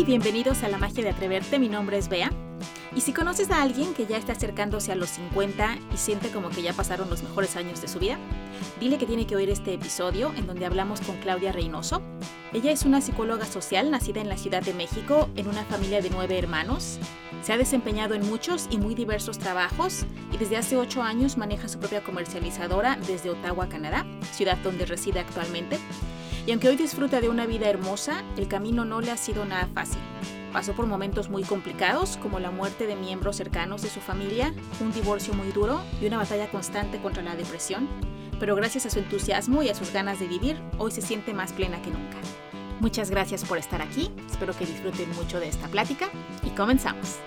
y bienvenidos a La Magia de Atreverte. Mi nombre es Bea. Y si conoces a alguien que ya está acercándose a los 50 y siente como que ya pasaron los mejores años de su vida, dile que tiene que oír este episodio en donde hablamos con Claudia Reynoso. Ella es una psicóloga social nacida en la Ciudad de México en una familia de nueve hermanos. Se ha desempeñado en muchos y muy diversos trabajos y desde hace ocho años maneja su propia comercializadora desde Ottawa, Canadá, ciudad donde reside actualmente. Y aunque hoy disfruta de una vida hermosa, el camino no le ha sido nada fácil. Pasó por momentos muy complicados, como la muerte de miembros cercanos de su familia, un divorcio muy duro y una batalla constante contra la depresión, pero gracias a su entusiasmo y a sus ganas de vivir, hoy se siente más plena que nunca. Muchas gracias por estar aquí, espero que disfruten mucho de esta plática y comenzamos.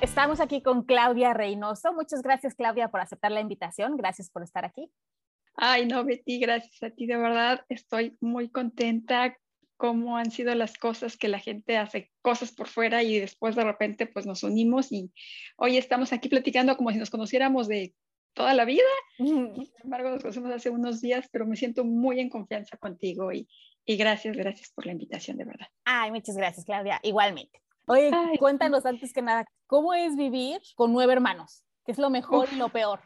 Estamos aquí con Claudia Reynoso. Muchas gracias, Claudia, por aceptar la invitación. Gracias por estar aquí. Ay, no, Betty, gracias a ti. De verdad, estoy muy contenta cómo han sido las cosas que la gente hace cosas por fuera y después de repente pues nos unimos y hoy estamos aquí platicando como si nos conociéramos de toda la vida. Sin embargo, nos conocemos hace unos días, pero me siento muy en confianza contigo y, y gracias, gracias por la invitación, de verdad. Ay, muchas gracias, Claudia. Igualmente. Oye, cuéntanos antes que nada, ¿cómo es vivir con nueve hermanos? ¿Qué es lo mejor y lo peor?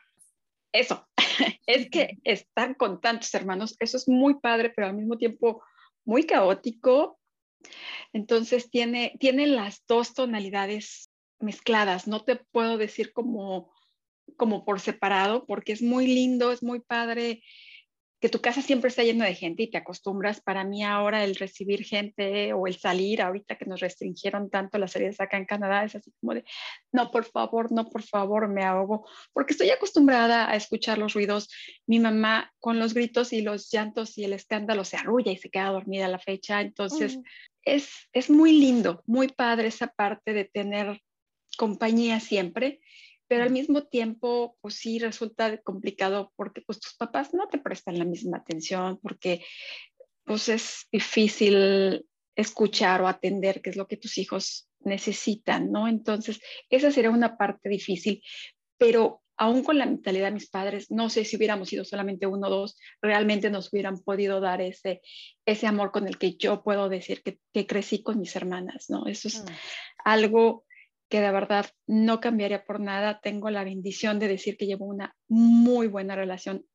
Eso, es que estar con tantos hermanos, eso es muy padre, pero al mismo tiempo muy caótico. Entonces tiene, tiene las dos tonalidades mezcladas. No te puedo decir como, como por separado, porque es muy lindo, es muy padre que tu casa siempre está llena de gente y te acostumbras. Para mí ahora el recibir gente o el salir, ahorita que nos restringieron tanto las salidas acá en Canadá, es así como de, no, por favor, no, por favor, me ahogo, porque estoy acostumbrada a escuchar los ruidos. Mi mamá con los gritos y los llantos y el escándalo se arrulla y se queda dormida a la fecha. Entonces, es, es muy lindo, muy padre esa parte de tener compañía siempre pero al mismo tiempo, pues sí resulta complicado porque pues tus papás no te prestan la misma atención, porque pues es difícil escuchar o atender qué es lo que tus hijos necesitan, ¿no? Entonces, esa sería una parte difícil, pero aún con la mentalidad de mis padres, no sé si hubiéramos sido solamente uno o dos, realmente nos hubieran podido dar ese, ese amor con el que yo puedo decir que, que crecí con mis hermanas, ¿no? Eso es mm. algo que de verdad no cambiaría por nada. Tengo la bendición de decir que llevo una muy buena relación,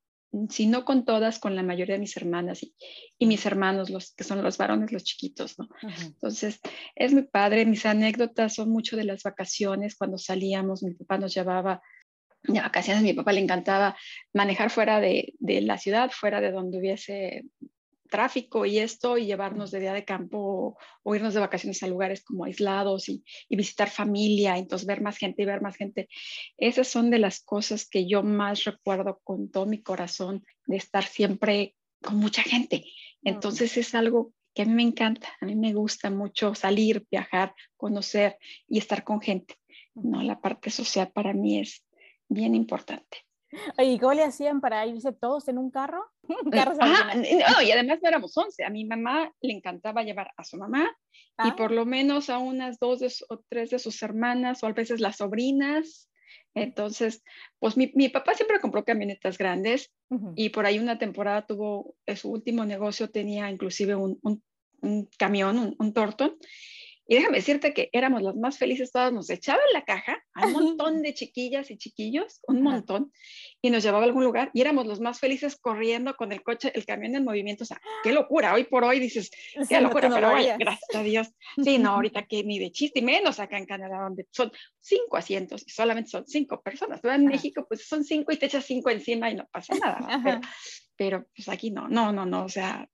si no con todas, con la mayoría de mis hermanas y, mis hermanos, los que son los varones, los chiquitos, ¿no? Entonces, es mi padre. Mis anécdotas son mucho de las vacaciones, cuando salíamos, mi papá nos llevaba de vacaciones, mi papá le encantaba manejar fuera de, de la ciudad, fuera de donde hubiese tráfico y esto y llevarnos de día de campo o, irnos de vacaciones a lugares como aislados y, visitar familia, entonces ver más gente y ver más gente. Esas son de las cosas que yo más recuerdo con todo mi corazón, de estar siempre con mucha gente. Entonces es algo que a mí me encanta, a mí me gusta mucho salir, viajar, conocer y estar con gente. ¿no? La parte social para mí es bien importante. ¿Y cómo le hacían para irse todos en un carro? no, y además no éramos 11. A mi mamá le encantaba llevar a su mamá y ah. por lo menos a unas dos o tres de sus hermanas o a veces las sobrinas. Entonces, pues mi, mi papá siempre compró camionetas grandes y por ahí una temporada tuvo, su último negocio tenía inclusive un, un, un camión, un, un Torton y déjame decirte que éramos las más felices todas, nos echaba en la caja a un montón de chiquillas y chiquillos, un montón, y nos llevaba a algún lugar y éramos los más felices corriendo con el coche, el camión en movimiento. O sea, qué locura, hoy por hoy dices, qué locura, pero vaya, gracias a Dios. Sí, no, ahorita que ni de chiste, y menos acá en Canadá, donde son cinco asientos y solamente son cinco personas. Tú en México, pues son cinco y te echas cinco encima y no pasa nada. Pero, pero pues aquí no, no, no, no, o sea,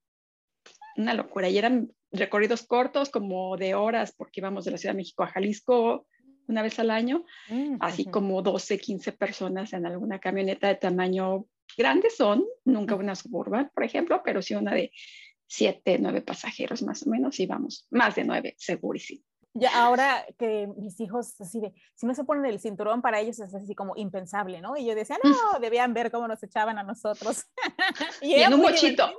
una locura. Y eran recorridos cortos, como de horas, porque íbamos de la Ciudad de México a Jalisco una vez al año, mm, así como 12, 15 personas en alguna camioneta de tamaño grande son, nunca una suburban, por ejemplo, pero sí una de 7, 9 pasajeros más o menos, y vamos, más de 9, segurísimo. Ya ahora que mis hijos así de, si no se ponen el cinturón para ellos es así como impensable, ¿no? Y yo decía, no, debían ver cómo nos echaban a nosotros. y, en un bochito.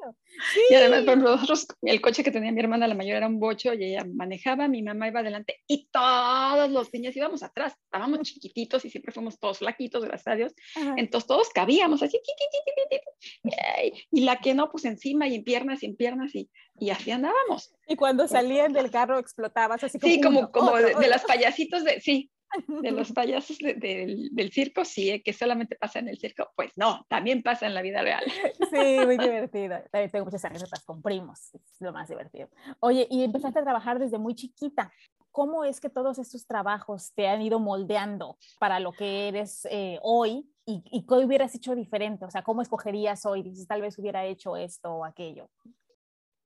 Y además, por nosotros, el coche que tenía mi hermana, la mayor era un bocho y ella manejaba, mi mamá iba adelante y todos los niños íbamos atrás. Estábamos chiquititos y siempre fuimos todos flaquitos, gracias a Dios. Entonces todos cabíamos así. Y la que no, pues encima y en piernas y en piernas y, y así andábamos. Y cuando salían del carro explotabas así como. Sí, como, como de, de, los payasitos de, sí, de los payasos del circo, sí, ¿eh? que solamente pasa en el circo, pues no, también pasa en la vida real. Sí, muy divertido. También tengo muchas anécdotas con primos, es lo más divertido. Oye, y empezaste a trabajar desde muy chiquita. ¿Cómo es que todos estos trabajos te han ido moldeando para lo que eres eh, hoy y, y qué hubieras hecho diferente? O sea, ¿cómo escogerías hoy? Dices, tal vez hubiera hecho esto o aquello.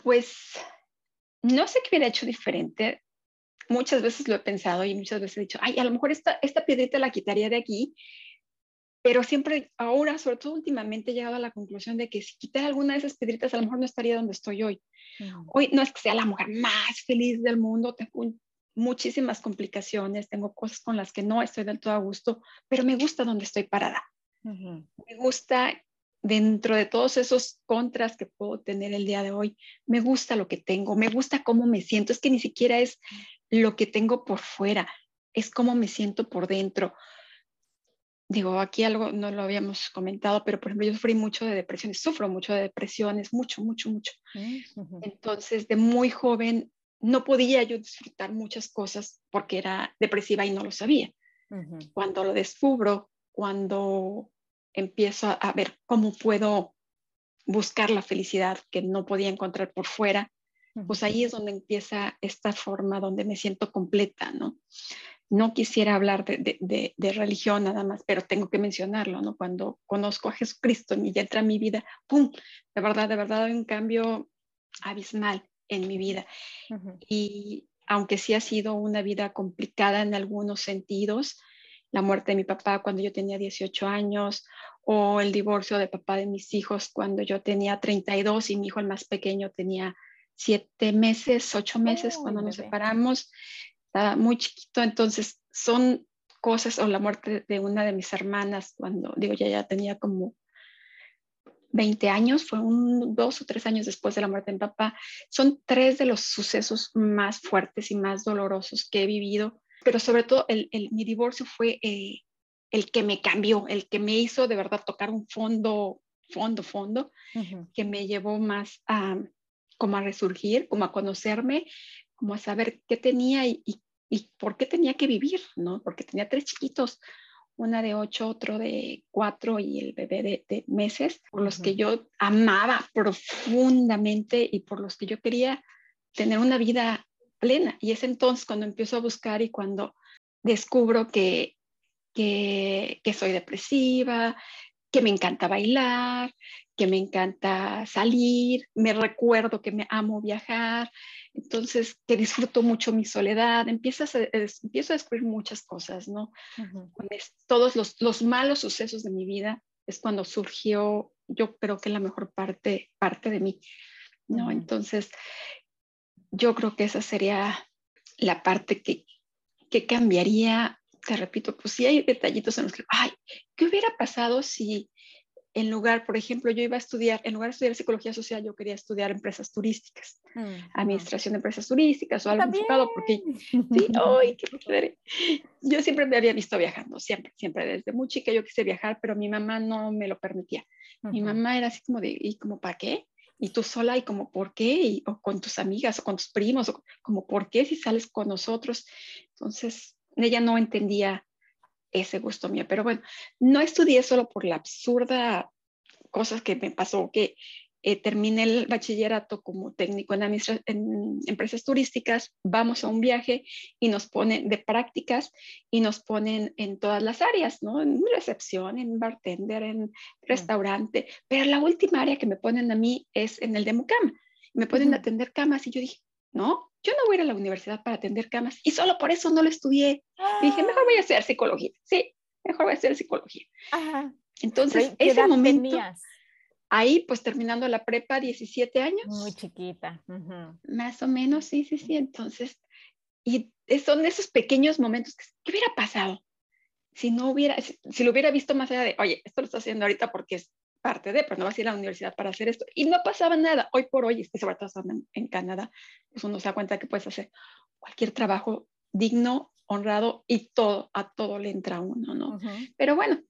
Pues no sé qué hubiera hecho diferente. Muchas veces lo he pensado y muchas veces he dicho, ay, a lo mejor esta, esta piedrita la quitaría de aquí, pero siempre, ahora, sobre todo últimamente, he llegado a la conclusión de que si quitara alguna de esas piedritas, a lo mejor no estaría donde estoy hoy. Hoy no es que sea la mujer más feliz del mundo, tengo muchísimas complicaciones, tengo cosas con las que no estoy del todo a gusto, pero me gusta donde estoy parada. Me gusta dentro de todos esos contras que puedo tener el día de hoy, me gusta lo que tengo, me gusta cómo me siento. Es que ni siquiera es lo que tengo por fuera, es cómo me siento por dentro. Digo, aquí algo no lo habíamos comentado, pero por ejemplo, yo sufrí mucho de depresiones, sufro mucho de depresiones, mucho, mucho, mucho. Entonces, de muy joven, no podía yo disfrutar muchas cosas porque era depresiva y no lo sabía. Cuando lo descubro, cuando empiezo a, ver cómo puedo buscar la felicidad que no podía encontrar por fuera, pues ahí es donde empieza esta forma donde me siento completa, ¿no? No quisiera hablar de, religión nada más, pero tengo que mencionarlo, ¿no? Cuando conozco a Jesucristo y entra a mi vida, ¡pum! De verdad, de verdad hay un cambio abismal en mi vida. Y aunque sí ha sido una vida complicada en algunos sentidos, la muerte de mi papá cuando yo tenía 18 años o el divorcio de papá de mis hijos cuando yo tenía 32 y mi hijo el más pequeño tenía 7 meses, 8 meses cuando nos separamos, estaba muy chiquito, entonces son cosas, o la muerte de una de mis hermanas cuando, digo, ya, ya tenía como 20 años, fue un, dos o tres años después de la muerte de mi papá, son tres de los sucesos más fuertes y más dolorosos que he vivido pero sobre todo el, mi divorcio fue eh, el que me cambió, el que me hizo de verdad tocar un fondo, fondo, fondo, que me llevó más a como a resurgir, como a conocerme, como a saber qué tenía y, y, por qué tenía que vivir, ¿no? Porque tenía tres chiquitos, una de ocho, otro de cuatro y el bebé de, de meses, por los que yo amaba profundamente y por los que yo quería tener una vida plena. Y es entonces cuando empiezo a buscar y cuando descubro que, que, soy depresiva, que me encanta bailar, que me encanta salir, me recuerdo que me amo viajar, entonces que disfruto mucho mi soledad, empiezo a, empiezo a descubrir muchas cosas, ¿no? Todos los, los, malos sucesos de mi vida es cuando surgió, yo creo que la mejor parte, parte de mí, ¿no? Entonces, yo creo que esa sería la parte que, que cambiaría. Te repito, pues sí hay detallitos en los que, ay, ¿qué hubiera pasado si en lugar, por ejemplo, yo iba a estudiar, en lugar de estudiar psicología social, yo quería estudiar empresas turísticas, mm, administración de empresas turísticas o algo enfocado, porque sí, ay, qué padre. Yo siempre me había visto viajando, siempre, siempre, desde muy chica yo quise viajar, pero mi mamá no me lo permitía. Mi mamá era así como de, ¿y como para qué? Y tú sola y como por qué, o con tus amigas o con tus primos, o como por qué si sales con nosotros. Entonces, ella no entendía ese gusto mío, pero bueno, no estudié solo por la absurda cosas que me pasó, que eh, terminé el bachillerato como técnico en, en, empresas turísticas, vamos a un viaje y nos ponen de prácticas y nos ponen en todas las áreas, ¿no? En recepción, en bartender, en restaurante, pero la última área que me ponen a mí es en el de mucama. Me ponen a atender camas y yo dije, no, yo no voy a ir a la universidad para atender camas y solo por eso no lo estudié. dije, mejor voy a hacer psicología. Sí, mejor voy a hacer psicología. Entonces, ese momento ahí pues terminando la prepa, 17 años. Muy chiquita. Más o menos, sí, sí, sí. Entonces, Y son esos pequeños momentos que, ¿qué hubiera pasado? Si no hubiera, si, lo hubiera visto más allá de, oye, esto lo estoy haciendo ahorita porque es parte de, pero no vas a ir a la universidad para hacer esto. Y no pasaba nada. Hoy por hoy, y sobre todo en, en Canadá, pues uno se da cuenta que puedes hacer cualquier trabajo digno, honrado y todo, a todo le entra uno, ¿no? Pero bueno,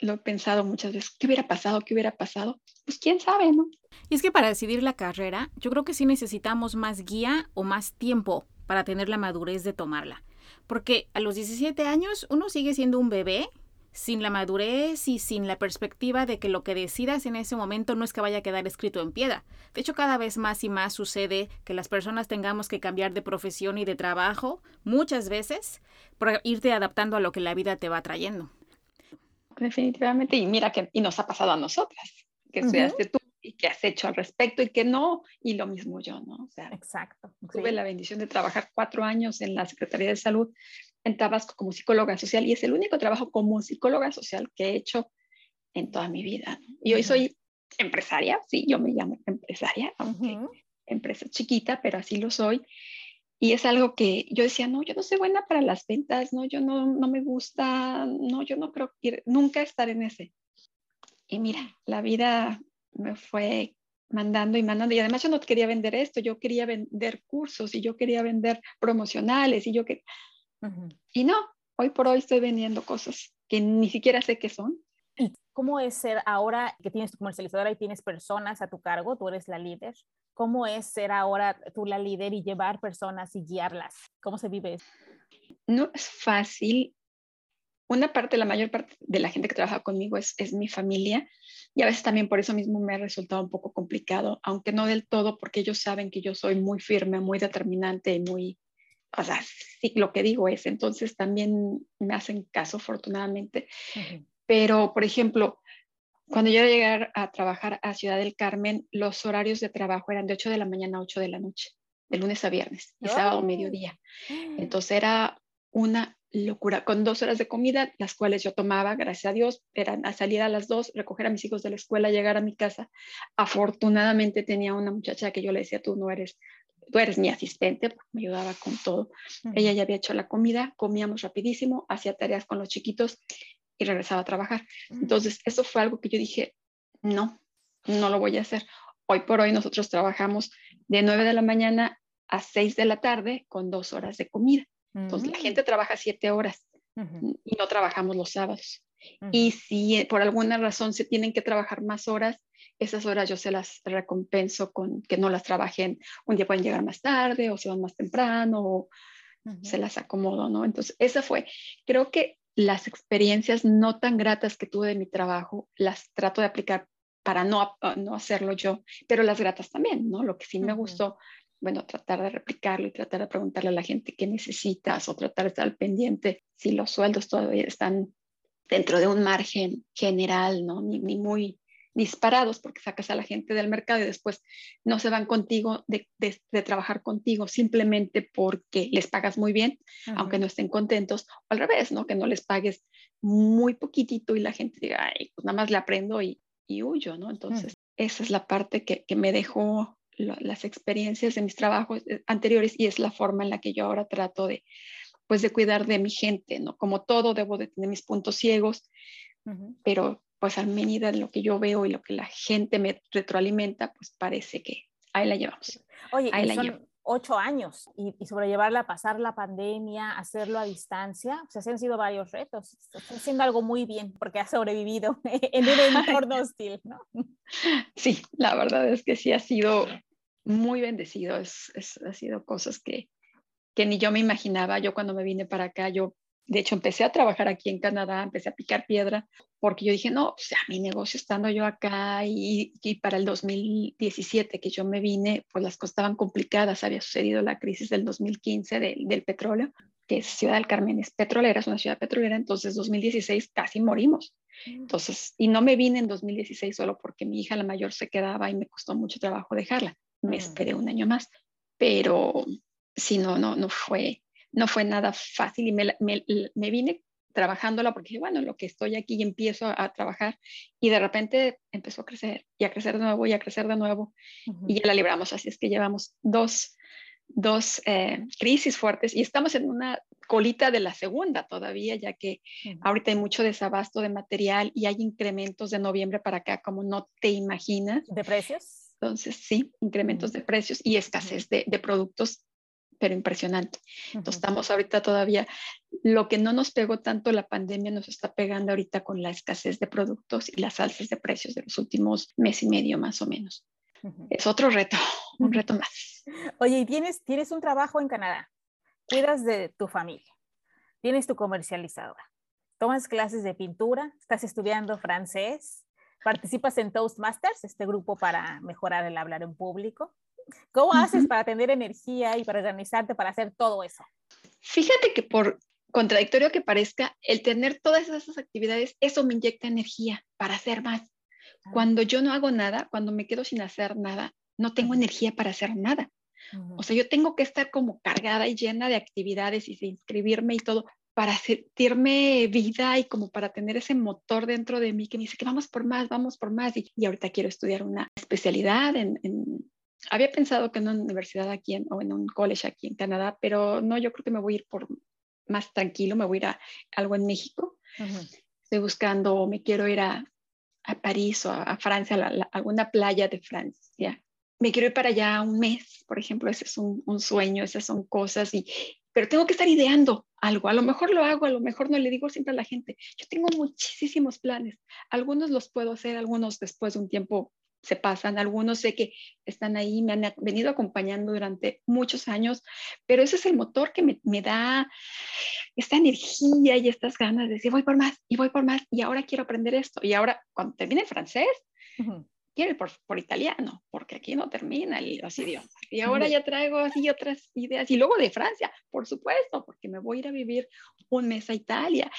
lo he pensado muchas veces, ¿qué hubiera pasado? ¿Qué hubiera pasado? Pues quién sabe, ¿no? Y es que para decidir la carrera, yo creo que sí necesitamos más guía o más tiempo para tener la madurez de tomarla. Porque a los 17 años uno sigue siendo un bebé sin la madurez y sin la perspectiva de que lo que decidas en ese momento no es que vaya a quedar escrito en piedra. De hecho, cada vez más y más sucede que las personas tengamos que cambiar de profesión y de trabajo muchas veces por irte adaptando a lo que la vida te va trayendo. Definitivamente, y mira que y nos ha pasado a nosotras, que estudiaste tú y que has hecho al respecto y que no, y lo mismo yo, ¿no? O sea, Exacto. Tuve la bendición de trabajar cuatro años en la Secretaría de Salud en Tabasco como psicóloga social y es el único trabajo como psicóloga social que he hecho en toda mi vida. Y hoy soy empresaria, sí, yo me llamo empresaria, aunque empresa chiquita, pero así lo soy. Y es algo que yo decía, no, yo no soy buena para las ventas, no, yo no, no me gusta, no, yo no creo ir, nunca estar en ese. Y mira, la vida me fue mandando y mandando. Y además yo no quería vender esto, yo quería vender cursos y yo quería vender promocionales y yo que... Y no, hoy por hoy estoy vendiendo cosas que ni siquiera sé qué son. ¿Y cómo es ser ahora que tienes tu comercializadora y tienes personas a tu cargo, tú eres la líder? ¿Cómo es ser ahora tú la líder y llevar personas y guiarlas? ¿Cómo se vive eso? No es fácil una parte, la mayor parte de la gente que trabaja conmigo es, es mi familia y a veces también por eso mismo me ha resultado un poco complicado, aunque no del todo, porque ellos saben que yo soy muy firme, muy determinante y muy, o sea, sí, lo que digo es, entonces también me hacen caso afortunadamente. Pero, por ejemplo, cuando yo llegué a trabajar a Ciudad del Carmen, los horarios de trabajo eran de 8 de la mañana a 8 de la noche, de lunes a viernes, y sábado mediodía. Entonces era una locura, con dos horas de comida, las cuales yo tomaba, gracias a Dios, eran a salir a las dos, recoger a mis hijos de la escuela, llegar a mi casa. Afortunadamente tenía una muchacha que yo le decía, tú no eres, tú eres mi asistente, porque me ayudaba con todo. Ella ya había hecho la comida, comíamos rapidísimo, hacía tareas con los chiquitos y regresaba a trabajar. Entonces, eso fue algo que yo dije, no, no lo voy a hacer. Hoy por hoy nosotros trabajamos de 9 de la mañana a 6 de la tarde con dos horas de comida. Entonces, la mm. gente trabaja siete horas y no trabajamos los sábados. Y si eh, por alguna razón se tienen que trabajar más horas, esas horas yo se las recompenso con que no las trabajen. Un día pueden llegar más tarde o se van más temprano o se las acomodo, ¿no? Entonces, esa fue. Creo que las experiencias no tan gratas que tuve de mi trabajo las trato de aplicar para no, no hacerlo yo, pero las gratas también, ¿no? Lo que sí me gustó bueno, tratar de replicarlo y tratar de preguntarle a la gente qué necesitas o tratar de estar al pendiente si los sueldos todavía están dentro de un margen general, ¿no? Ni, muy disparados porque sacas a la gente del mercado y después no se van contigo de, trabajar contigo simplemente porque les pagas muy bien, aunque no estén contentos, o al revés, ¿no? Que no les pagues muy poquitito y la gente diga, ay, pues nada más le aprendo y, y huyo, ¿no? Entonces, esa es la parte que, que me dejó las experiencias de mis trabajos eh, anteriores y es la forma en la que yo ahora trato de, pues, de cuidar de mi gente, ¿no? Como todo, debo de tener mis puntos ciegos, pero pues a medida de lo que yo veo y lo que la gente me retroalimenta, pues parece que ahí la llevamos. Oye, son ocho años y, sobrellevarla, pasar la pandemia, hacerlo a distancia, o sea, se han sido varios retos. Está haciendo algo muy bien porque ha sobrevivido en un entorno hostil, ¿no? Sí, la verdad es que sí ha sido muy bendecido, es, ha sido cosas que, que ni yo me imaginaba. Yo cuando me vine para acá, yo de hecho empecé a trabajar aquí en Canadá, empecé a picar piedra, porque yo dije, no, o sea, mi negocio estando yo acá y, y, para el 2017 que yo me vine, pues las cosas estaban complicadas, había sucedido la crisis del 2015 del petróleo, que es Ciudad del Carmen, es petrolera, es una ciudad petrolera, entonces 2016 casi morimos. Mm. Entonces, y no me vine en 2016 solo porque mi hija la mayor se quedaba y me costó mucho trabajo dejarla me mm. esperé un año más, pero si no, no, no fue, no fue nada fácil y me, me, me vine trabajándola porque bueno, lo que estoy aquí y empiezo a, trabajar y de repente empezó a crecer y a crecer de nuevo y a crecer de nuevo y ya la libramos, así es que llevamos dos, dos eh, crisis fuertes y estamos en una colita de la segunda todavía, ya que ahorita hay mucho desabasto de material y hay incrementos de noviembre para acá como no te imaginas. ¿De precios? Entonces, sí, incrementos de precios y escasez de, de productos pero impresionante. Entonces, estamos ahorita todavía, lo que no nos pegó tanto la pandemia nos está pegando ahorita con la escasez de productos y las alzas de precios de los últimos mes y medio más o menos. Es otro reto, un reto más. Oye, y tienes, tienes un trabajo en Canadá, cuidas de tu familia, tienes tu comercializadora, tomas clases de pintura, estás estudiando francés, participas en Toastmasters, este grupo para mejorar el hablar en público, ¿Cómo haces para tener energía y para organizarte para hacer todo eso? Fíjate que por contradictorio que parezca, el tener todas esas actividades, eso me inyecta energía para hacer más. Ah. Cuando yo no hago nada, cuando me quedo sin hacer nada, no tengo energía para hacer nada. O sea, yo tengo que estar como cargada y llena de actividades y de inscribirme y todo para sentirme vida y como para tener ese motor dentro de mí que me dice que vamos por más, vamos por más. Y, ahorita quiero estudiar una especialidad en había pensado que en una universidad aquí o en un college aquí en Canadá, pero no, yo creo que me voy a ir por más tranquilo, me voy a ir a algo en México. Estoy buscando, me quiero ir a, a París o a, Francia, a, alguna playa de Francia. Me quiero ir para allá un mes, por ejemplo, ese es un, un sueño, esas son cosas, y, pero tengo que estar ideando algo. A lo mejor lo hago, a lo mejor no le digo siempre a la gente. Yo tengo muchísimos planes. Algunos los puedo hacer, algunos después de un tiempo se pasan, algunos sé que están ahí, me han venido acompañando durante muchos años, pero ese es el motor que me, da esta energía y estas ganas de decir, voy por más y voy por más y ahora quiero aprender esto. Y ahora, cuando termine el francés, quiero ir por, italiano, porque aquí no termina los idiomas. Y ahora ya traigo así otras ideas. Y luego de Francia, por supuesto, porque me voy a ir a vivir un mes a Italia.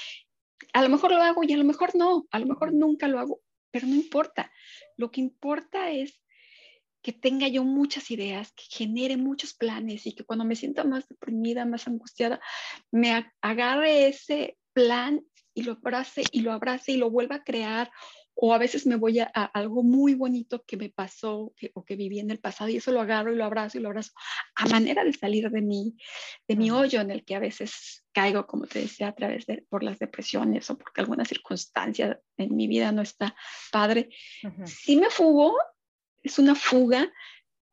A lo mejor lo hago y a lo mejor no, a lo mejor nunca lo hago, pero no importa. Lo que importa es que tenga yo muchas ideas, que genere muchos planes y que cuando me sienta más deprimida, más angustiada, me agarre ese plan y lo abrace y lo abrace y lo vuelva a crear. O a veces me voy a, algo muy bonito que me pasó o que viví en el pasado y eso lo agarro y lo abrazo y lo abrazo a manera de salir de mi, de mi hoyo en el que a veces caigo, como te decía, a través de por las depresiones o porque alguna circunstancia en mi vida no está padre. Si me fugo, es una fuga,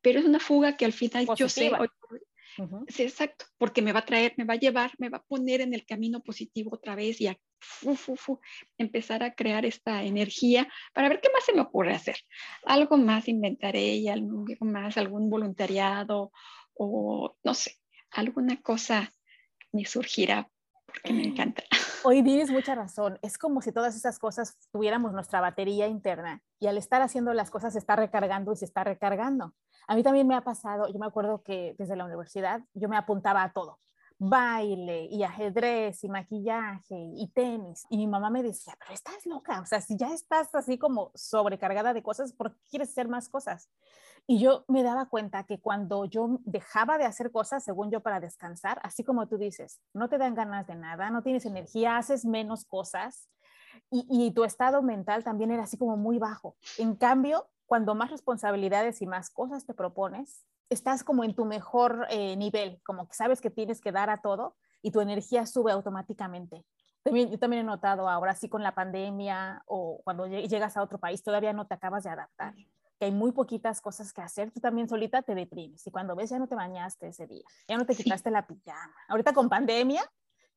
pero es una fuga que al final yo sé, Sí, exacto, porque me va a traer, me va a llevar, me va a poner en el camino positivo otra vez y a empezar a crear esta energía para ver qué más se me ocurre hacer. Algo más inventaré y algo más, algún voluntariado o no sé, alguna cosa me surgirá porque me encanta. Hoy tienes mucha razón. Es como si todas esas cosas tuviéramos nuestra batería interna y al estar haciendo las cosas se está recargando y se está recargando. A mí también me ha pasado, yo me acuerdo que desde la universidad yo me apuntaba a todo, baile y ajedrez y maquillaje y tenis. Y mi mamá me decía, pero estás loca, o sea, si ya estás así como sobrecargada de cosas, ¿por qué quieres hacer más cosas? Y yo me daba cuenta que cuando yo dejaba de hacer cosas, según yo, para descansar, así como tú dices, no te dan ganas de nada, no tienes energía, haces menos cosas y, y tu estado mental también era así como muy bajo. En cambio, cuando más responsabilidades y más cosas te propones, estás como en tu mejor eh, nivel, como que sabes que tienes que dar a todo y tu energía sube automáticamente. También, yo también he notado ahora sí con la pandemia o cuando llegas a otro país todavía no te acabas de adaptar, que hay muy poquitas cosas que hacer, tú también solita te deprimes y cuando ves ya no te bañaste ese día, ya no te quitaste la pijama. Ahorita con pandemia,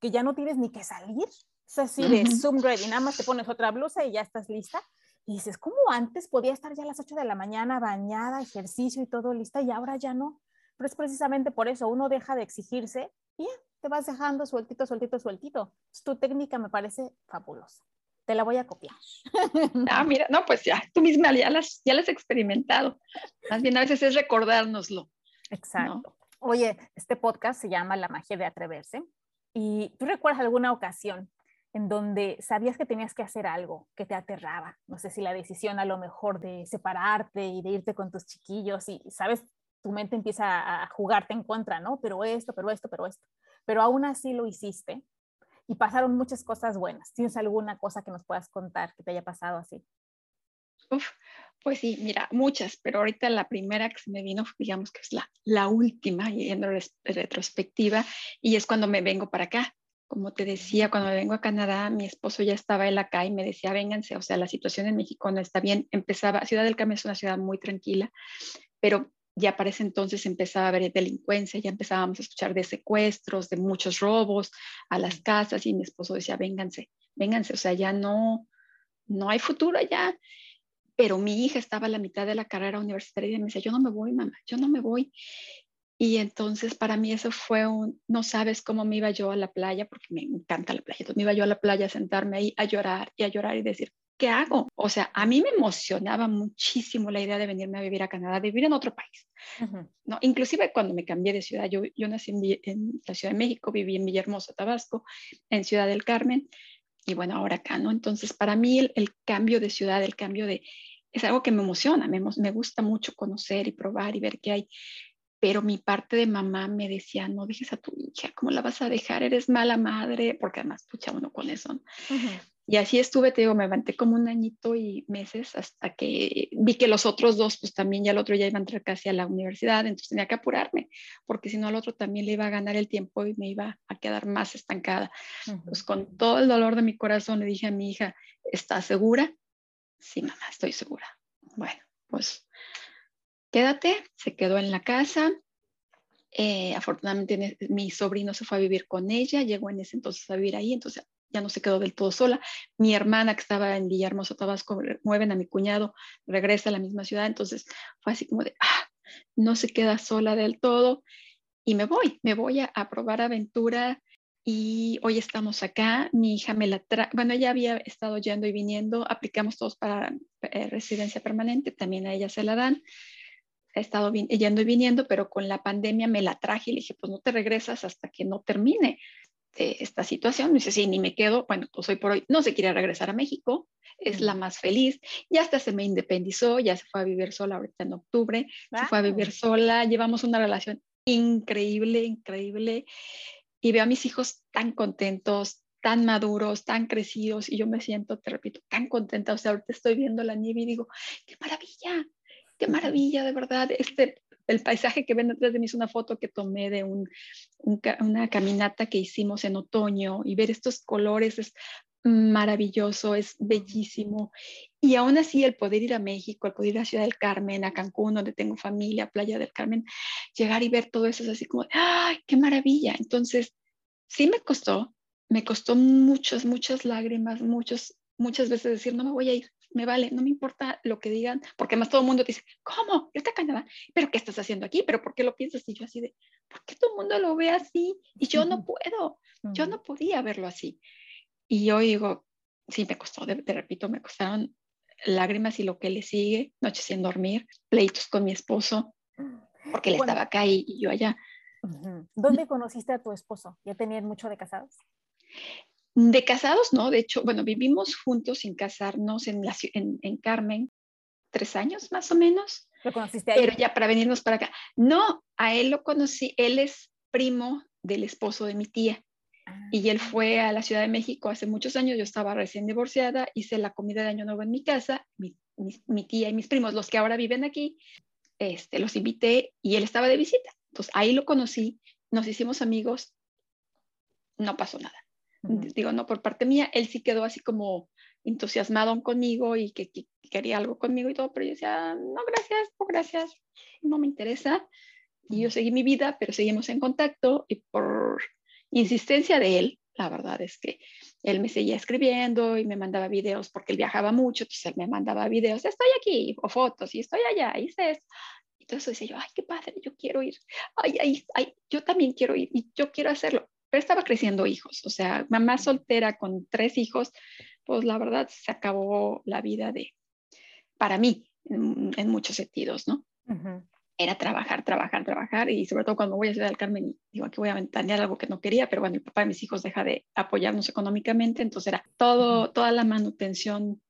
que ya no tienes ni que salir, es así de Zoom ready, nada más te pones otra blusa y ya estás lista y dices, ¿cómo antes podía estar ya a las 8 de la mañana bañada, ejercicio y todo lista y ahora ya no? Pero es precisamente por eso, uno deja de exigirse y te vas dejando sueltito, sueltito, sueltito. Tu técnica me parece fabulosa. Te la voy a copiar. Ah, mira, no, pues ya, tú misma ya las, ya las has experimentado. Más bien a veces es recordárnoslo. Exacto. Oye, este podcast se llama La magia de atreverse. ¿Y tú recuerdas alguna ocasión en donde sabías que tenías que hacer algo que te aterraba. No sé si la decisión a lo mejor de separarte y de irte con tus chiquillos y, sabes, tu mente empieza a jugarte en contra, ¿no? Pero esto, pero esto, pero esto. Pero aún así lo hiciste y pasaron muchas cosas buenas. ¿Tienes alguna cosa que nos puedas contar que te haya pasado así? Uf, Pues sí, mira, muchas, pero ahorita la primera que se me vino, digamos que es la, última, y en retrospectiva, y es cuando me vengo para acá. Como te decía, cuando vengo a Canadá, mi esposo ya estaba él acá y me decía, vénganse, o sea, la situación en México no está bien. Empezaba, Ciudad del Carmen es una ciudad muy tranquila, pero ya para ese entonces empezaba a haber delincuencia, ya empezábamos a escuchar de secuestros, de muchos robos a las casas y mi esposo decía, vénganse, vénganse, o sea, ya no, no hay futuro allá. Pero mi hija estaba a la mitad de la carrera universitaria y me decía, yo no me voy, mamá, yo no me voy. Y entonces para mí eso fue un, no sabes cómo me iba yo a la playa, porque me encanta la playa, entonces me iba yo a la playa a sentarme ahí a llorar y a llorar y decir, ¿qué hago? O sea, a mí me emocionaba muchísimo la idea de venirme a vivir a Canadá, de vivir en otro país. ¿no? Inclusive cuando me cambié de ciudad, yo, yo nací en, en, la Ciudad de México, viví en Villahermosa, Tabasco, en Ciudad del Carmen, y bueno, ahora acá, ¿no? Entonces, para mí el, el cambio de ciudad, el cambio de... Es algo que me emociona, me, me gusta mucho conocer y probar y ver qué hay pero mi parte de mamá me decía, no dejes a tu hija, ¿cómo la vas a dejar? Eres mala madre, porque además pucha uno con eso. Y así estuve, te digo, me levanté como un añito y meses hasta que vi que los otros dos, pues también ya el otro ya iba a entrar casi a la universidad, entonces tenía que apurarme, porque si no al otro también le iba a ganar el tiempo y me iba a quedar más estancada. Pues con todo el dolor de mi corazón le dije a mi hija, ¿estás segura? Sí, mamá, estoy segura. Bueno, pues quédate, se quedó en la casa. Eh, afortunadamente mi sobrino se fue a vivir con ella, llegó en ese entonces a vivir ahí, entonces ya no se quedó del todo sola. Mi hermana que estaba en Villahermosa, Tabasco, mueven a mi cuñado, regresa a la misma ciudad, entonces fue así como de, ah, no se queda sola del todo y me voy, me voy a, probar aventura y hoy estamos acá. Mi hija me la trae, bueno, ella había estado yendo y viniendo, aplicamos todos para eh, residencia permanente, también a ella se la dan. He estado yendo y viniendo, pero con la pandemia me la traje y le dije, pues no te regresas hasta que no termine esta situación. Me dice, sí, ni me quedo. Bueno, pues hoy por hoy no se quiere regresar a México, es la más feliz. Ya hasta se me independizó, ya se fue a vivir sola ahorita en octubre, se fue a vivir sola. Llevamos una relación increíble, increíble. Y veo a mis hijos tan contentos, tan maduros, tan crecidos, y yo me siento, te repito, tan contenta. O sea, ahorita estoy viendo la nieve y digo, qué maravilla, qué maravilla, de verdad. Este, el paisaje que ven detrás de mí es una foto que tomé de una caminata que hicimos en otoño y ver estos colores es maravilloso, es bellísimo. Y aún así el poder ir a México, el poder ir a Ciudad del Carmen, a Cancún, donde tengo familia, Playa del Carmen, llegar y ver todo eso es así como, ¡ay, qué maravilla! Entonces, sí me costó, me costó muchas, muchas lágrimas, muchos, muchas veces decir, no me voy a ir, me vale, no me importa lo que digan, porque más todo el mundo te dice, ¿cómo? Yo está Canadá, pero ¿qué estás haciendo aquí? ¿Pero por qué lo piensas? Y yo así de, ¿por qué todo el mundo lo ve así? Y yo no puedo, yo no podía verlo así. Y yo digo, sí, me costó, te repito, me costaron lágrimas y lo que le sigue, noches sin dormir, pleitos con mi esposo, porque él estaba acá y, yo allá. ¿Dónde conociste a tu esposo? ¿Ya tenían mucho de casados? De casados, no, de hecho, bueno, vivimos juntos sin casarnos en, la, en, Carmen tres años más o menos. ¿Lo conociste ahí? Pero ya para venirnos para acá. No, a él lo conocí, él es primo del esposo de mi tía. Y él ah. fue a la Ciudad de México hace muchos años, yo estaba recién divorciada, hice la comida de Año Nuevo en mi casa, mi, mi, tía y mis primos, los que ahora viven aquí, este, los invité y él estaba de visita. Entonces ahí lo conocí, nos hicimos amigos, no pasó nada digo, no por parte mía, él sí quedó así como entusiasmado conmigo y que, quería algo conmigo y todo, pero yo decía, no, gracias, no, gracias, no me interesa. Y yo seguí mi vida, pero seguimos en contacto y por insistencia de él, la verdad es que él me seguía escribiendo y me mandaba videos porque él viajaba mucho, entonces él me mandaba videos, estoy aquí, o fotos, y estoy allá, hice esto. Entonces decía yo, ay, qué padre, yo quiero ir, ay, ay, ay, yo también quiero ir y yo quiero hacerlo pero estaba creciendo hijos, o sea, mamá soltera con tres hijos, pues la verdad se acabó la vida de, para mí, en, muchos sentidos, ¿no? Era trabajar, trabajar, trabajar, y sobre todo cuando voy a Ciudad del Carmen, digo, aquí voy a ventanear algo que no quería, pero bueno, el papá de mis hijos deja de apoyarnos económicamente, entonces era todo, toda la manutención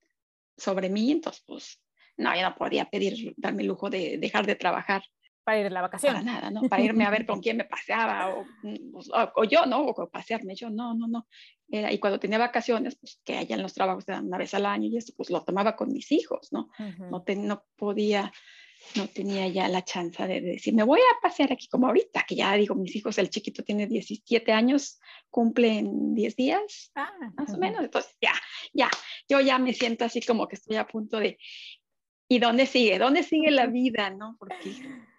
sobre mí, entonces pues no, ya no podía pedir, darme el lujo de dejar de trabajar Para ir a la vacación. Para nada, ¿no? Para irme a ver con quién me paseaba o, pues, o, yo, ¿no? O pasearme yo, no, no, no. Era, y cuando tenía vacaciones, pues que allá en los trabajos te dan una vez al año y esto, pues lo tomaba con mis hijos, ¿no? no, no podía, no tenía ya la chance de, decir, me voy a pasear aquí como ahorita, que ya digo, mis hijos, el chiquito tiene 17 años, cumple en 10 días, ah, más o menos, entonces ya, ya, yo ya me siento así como que estoy a punto de, ¿y dónde sigue? ¿Dónde sigue la vida? ¿No? Porque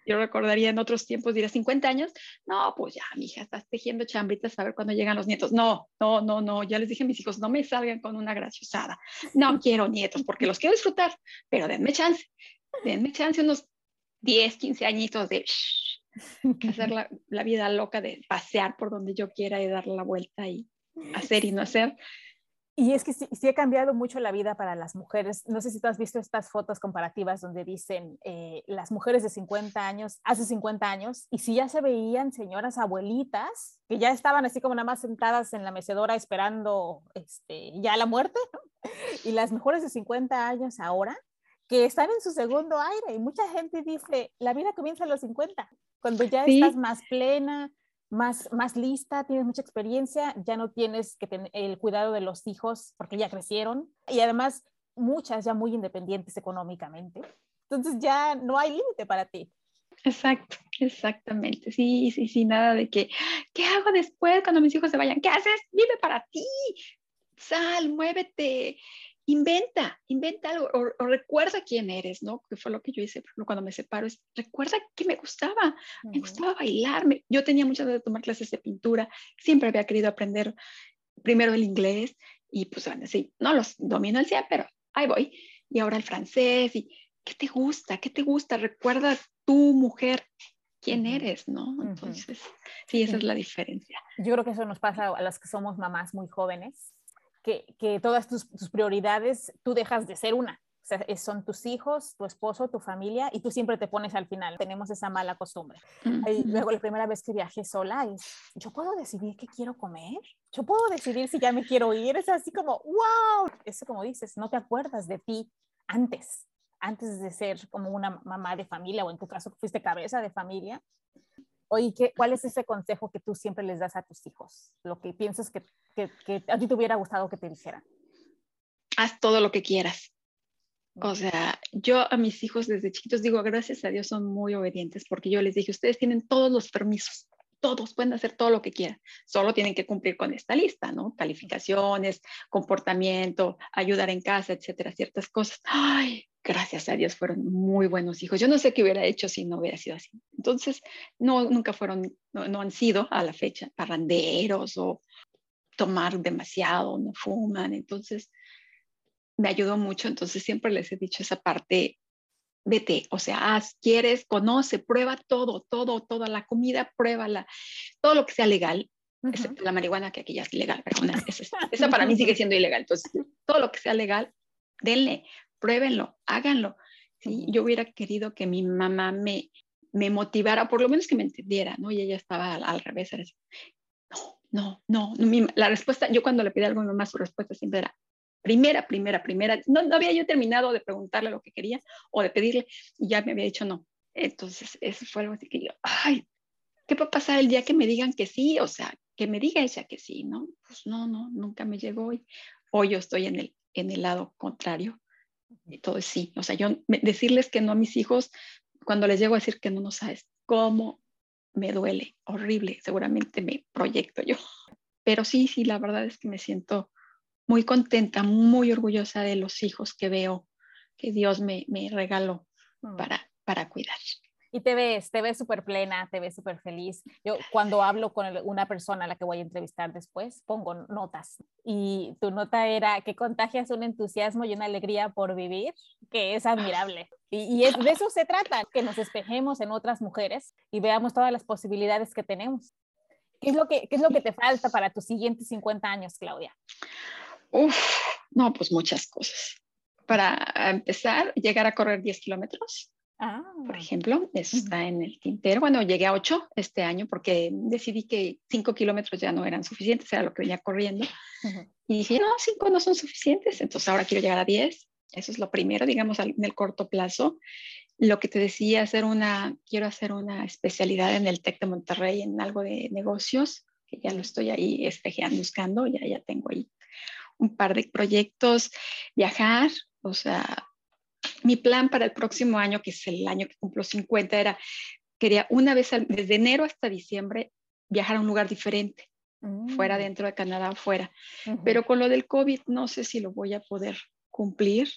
yo recordaría en otros tiempos, diría 50 años, no, pues ya, mi hija, estás tejiendo chambritas a ver cuándo llegan los nietos. No, no, no, no, ya les dije a mis hijos, no me salgan con una graciosada. No quiero nietos porque los quiero disfrutar, pero denme chance, denme chance unos 10, 15 añitos de hacer la, la vida loca de pasear por donde yo quiera y dar la vuelta y hacer y no hacer. Y es que sí, sí, ha cambiado mucho la vida para las mujeres. No sé si tú has visto estas fotos comparativas donde dicen eh, las mujeres de 50 años, hace 50 años, y si ya se veían señoras abuelitas que ya estaban así como nada más sentadas en la mecedora esperando este, ya la muerte, y las mujeres de 50 años ahora que están en su segundo aire. Y mucha gente dice, la vida comienza a los 50, cuando ya estás más plena, más, más lista, tienes mucha experiencia, ya no tienes que tener el cuidado de los hijos porque ya crecieron y además muchas ya muy independientes económicamente. Entonces ya no hay límite para ti. Exacto, exactamente. Sí, sí, sí, nada de que, ¿qué hago después cuando mis hijos se vayan? ¿Qué haces? Vive para ti. Sal, muévete, inventa, inventa algo o, recuerda quién eres, ¿no? Que fue lo que yo hice cuando me separo, es recuerda que me gustaba, me gustaba bailar, yo tenía muchas de tomar clases de pintura, siempre había querido aprender primero el inglés y pues bueno, sí, no los domino al 100, pero ahí voy. Y ahora el francés y ¿qué te gusta? ¿Qué te gusta? Recuerda tu mujer, quién eres, ¿no? Entonces, sí, esa es la diferencia. Yo creo que eso nos pasa a las que somos mamás muy jóvenes, que, todas tus, prioridades tú dejas de ser una. O sea, son tus hijos, tu esposo, tu familia y tú siempre te pones al final. Tenemos esa mala costumbre. luego la primera vez que viajé sola es, yo puedo decidir qué quiero comer. Yo puedo decidir si ya me quiero ir. Es así como, wow. Eso como dices, no te acuerdas de ti antes, antes de ser como una mamá de familia o en tu caso fuiste cabeza de familia. Oye, ¿qué, ¿cuál es ese consejo que tú siempre les das a tus hijos? Lo que piensas que, que, que a ti te hubiera gustado que te dijeran. Haz todo lo que quieras. O sea, yo a mis hijos desde chiquitos digo, gracias a Dios son muy obedientes porque yo les dije, ustedes tienen todos los permisos, todos pueden hacer todo lo que quieran, solo tienen que cumplir con esta lista, ¿no? Calificaciones, comportamiento, ayudar en casa, etcétera, ciertas cosas. Ay, gracias a Dios fueron muy buenos hijos. Yo no sé qué hubiera hecho si no hubiera sido así. Entonces, no, nunca fueron, no, han sido a la fecha parranderos o tomar demasiado, no fuman. Entonces, me ayudó mucho. Entonces, siempre les he dicho esa parte vete, o sea, haz, quieres, conoce, prueba todo, todo, toda la comida, pruébala, todo lo que sea legal, excepto la marihuana, que aquí ya es ilegal, pero una, esa, para mí sigue siendo ilegal. Entonces, todo lo que sea legal, denle, pruébenlo, háganlo. ¿sí? Yo hubiera querido que mi mamá me, me motivara, por lo menos que me entendiera, ¿no? Y ella estaba al, revés. no, no, no, no la respuesta, yo cuando le pedí algo a mi mamá, su respuesta siempre era, primera, primera, primera. No, no había yo terminado de preguntarle lo que quería o de pedirle y ya me había dicho no. Entonces, eso fue algo así que yo, ay, ¿qué va a pasar el día que me digan que sí? O sea, que me diga ella que sí, ¿no? Pues no, no, nunca me llegó y hoy yo estoy en el, en el lado contrario y todo es sí. O sea, yo decirles que no a mis hijos, cuando les llego a decir que no, no sabes cómo me duele, horrible, seguramente me proyecto yo. Pero sí, sí, la verdad es que me siento muy contenta, muy orgullosa de los hijos que veo que Dios me, me regaló mm. para, para cuidar. Y te ves, te ves súper plena, te ves súper feliz. Yo cuando hablo con una persona a la que voy a entrevistar después, pongo notas. Y tu nota era que contagias un entusiasmo y una alegría por vivir, que es admirable. Y, y es, de eso se trata, que nos espejemos en otras mujeres y veamos todas las posibilidades que tenemos. ¿Qué es lo que, qué es lo que te falta para tus siguientes 50 años, Claudia? Uf, no, pues muchas cosas. Para empezar, llegar a correr 10 kilómetros, ah. por ejemplo, eso está en el tintero. Bueno, llegué a 8 este año porque decidí que 5 kilómetros ya no eran suficientes, era lo que venía corriendo. Y dije, no, 5 no son suficientes, entonces ahora quiero llegar a 10. Eso es lo primero, digamos, en el corto plazo. lo que te decía, hacer una, quiero hacer una especialidad en el TEC de Monterrey en algo de negocios, que ya lo estoy ahí espejeando, buscando, ya, ya tengo ahí un par de proyectos, viajar, o sea, mi plan para el próximo año, que es el año que cumplo 50, era, quería una vez, desde enero hasta diciembre, viajar a un lugar diferente, fuera mm. dentro de Canadá, fuera. Pero con lo del COVID, no sé si lo voy a poder cumplir.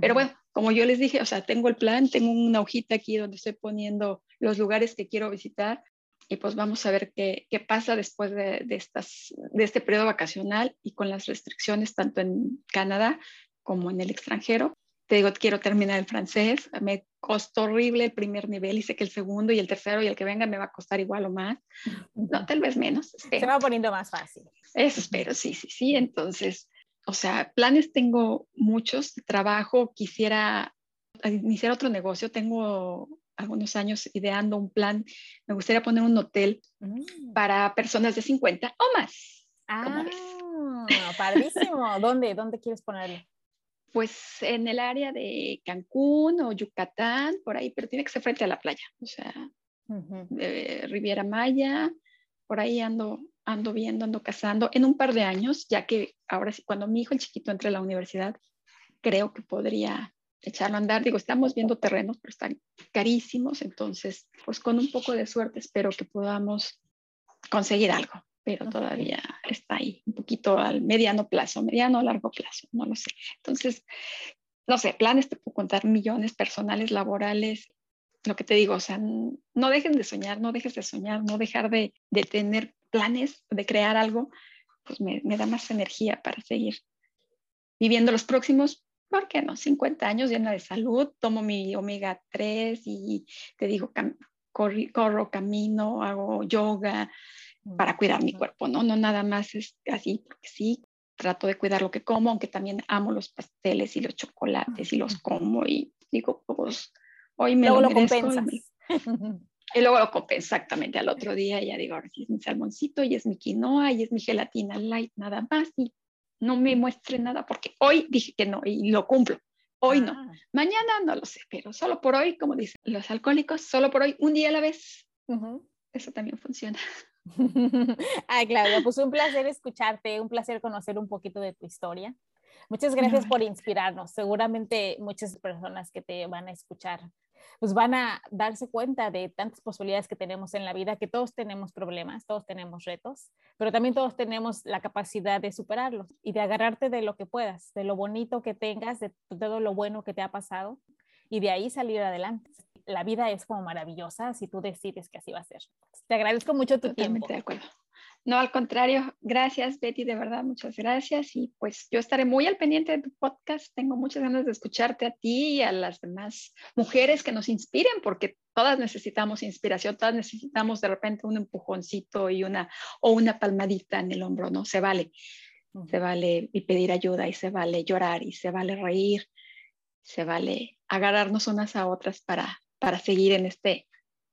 Pero bueno, como yo les dije, o sea, tengo el plan, tengo una hojita aquí donde estoy poniendo los lugares que quiero visitar y pues vamos a ver qué, qué pasa después de, de, estas, de este periodo vacacional y con las restricciones tanto en Canadá como en el extranjero. Te digo, quiero terminar el francés, me costó horrible el primer nivel y sé que el segundo y el tercero y el que venga me va a costar igual o más, no, tal vez menos. Se va poniendo más fácil. Eso espero, sí, sí, sí. Entonces, o sea, planes tengo muchos, trabajo, quisiera iniciar otro negocio, tengo algunos años ideando un plan, me gustaría poner un hotel mm. para personas de 50 o más. Ah, padrísimo. ¿Dónde? ¿Dónde quieres ponerlo? Pues en el área de Cancún o Yucatán, por ahí, pero tiene que ser frente a la playa, o sea, Riviera Maya, por ahí ando ando viendo, ando casando en un par de años, ya que ahora sí, cuando mi hijo el chiquito entre a la universidad, creo que podría echarlo a andar. Digo, estamos viendo terrenos, pero están carísimos, entonces, pues con un poco de suerte espero que podamos conseguir algo, pero todavía está ahí, un poquito al mediano plazo, mediano o largo plazo, no lo sé. Entonces, no sé, planes te puedo contar millones personales, laborales, lo que te digo, o sea, no dejen de soñar, no dejes de soñar, no dejar de, de tener planes de crear algo, pues me, da más energía para seguir viviendo los próximos, ¿por qué no? 50 años llena de salud, tomo mi omega 3 y te digo, corro, camino, hago yoga para cuidar mi cuerpo, ¿no? No nada más es así, porque sí, trato de cuidar lo que como, aunque también amo los pasteles y los chocolates y los como y digo, pues hoy me lo, lo Y luego lo compré exactamente al otro día, ya digo, ahora sí es mi salmoncito y es mi quinoa y es mi gelatina light, nada más. Y no me muestre nada porque hoy dije que no y lo cumplo. Hoy no. Ah. Mañana no lo sé, pero solo por hoy, como dicen los alcohólicos, solo por hoy, un día a la vez. Eso también funciona. Ay, Claudia, pues un placer escucharte, un placer conocer un poquito de tu historia. Muchas gracias por inspirarnos. Seguramente muchas personas que te van a escuchar pues van a darse cuenta de tantas posibilidades que tenemos en la vida, que todos tenemos problemas, todos tenemos retos, pero también todos tenemos la capacidad de superarlos y de agarrarte de lo que puedas, de lo bonito que tengas, de todo lo bueno que te ha pasado y de ahí salir adelante. La vida es como maravillosa si tú decides que así va a ser. Te agradezco mucho tu Totalmente tiempo. de acuerdo. No, al contrario, gracias Betty, de verdad, muchas gracias. Y pues yo estaré muy al pendiente de tu podcast. Tengo muchas ganas de escucharte a ti y a las demás mujeres que nos inspiren, porque todas necesitamos inspiración, todas necesitamos de repente un empujoncito y una o una palmadita en el hombro, ¿no? Se vale, se vale y pedir ayuda y se vale llorar y se vale reír, se vale agarrarnos unas a otras para, para seguir en este,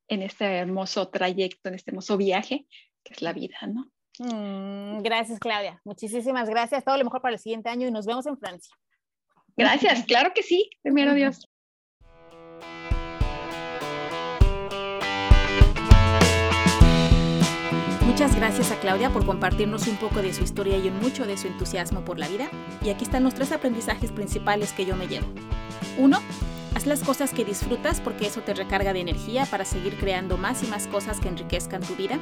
en este hermoso trayecto, en este hermoso viaje que es la vida, ¿no? Mm, gracias, Claudia. Muchísimas gracias. Todo lo mejor para el siguiente año y nos vemos en Francia. Gracias, claro que sí. Primero Dios. Muchas gracias a Claudia por compartirnos un poco de su historia y mucho de su entusiasmo por la vida. Y aquí están los tres aprendizajes principales que yo me llevo. Uno, haz las cosas que disfrutas porque eso te recarga de energía para seguir creando más y más cosas que enriquezcan tu vida.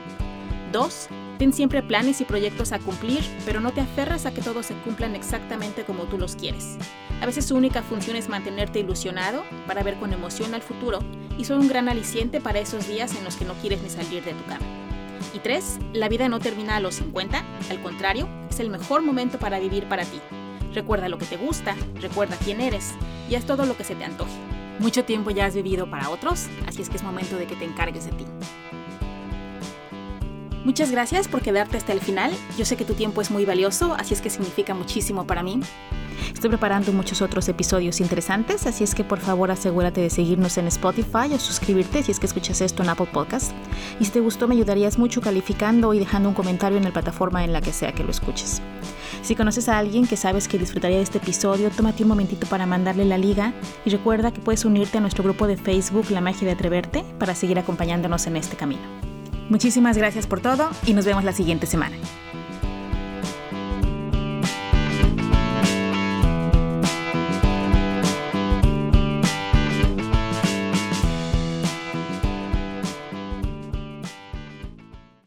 2. Ten siempre planes y proyectos a cumplir, pero no te aferras a que todos se cumplan exactamente como tú los quieres. A veces su única función es mantenerte ilusionado para ver con emoción al futuro y son un gran aliciente para esos días en los que no quieres ni salir de tu cama. Y 3. La vida no termina a los 50, al contrario, es el mejor momento para vivir para ti. Recuerda lo que te gusta, recuerda quién eres y haz todo lo que se te antoje. Mucho tiempo ya has vivido para otros, así es que es momento de que te encargues de ti. Muchas gracias por quedarte hasta el final. Yo sé que tu tiempo es muy valioso, así es que significa muchísimo para mí. Estoy preparando muchos otros episodios interesantes, así es que por favor asegúrate de seguirnos en Spotify o suscribirte si es que escuchas esto en Apple Podcast. Y si te gustó me ayudarías mucho calificando y dejando un comentario en la plataforma en la que sea que lo escuches. Si conoces a alguien que sabes que disfrutaría de este episodio, tómate un momentito para mandarle la liga y recuerda que puedes unirte a nuestro grupo de Facebook La Magia de Atreverte para seguir acompañándonos en este camino. Muchísimas gracias por todo y nos vemos la siguiente semana.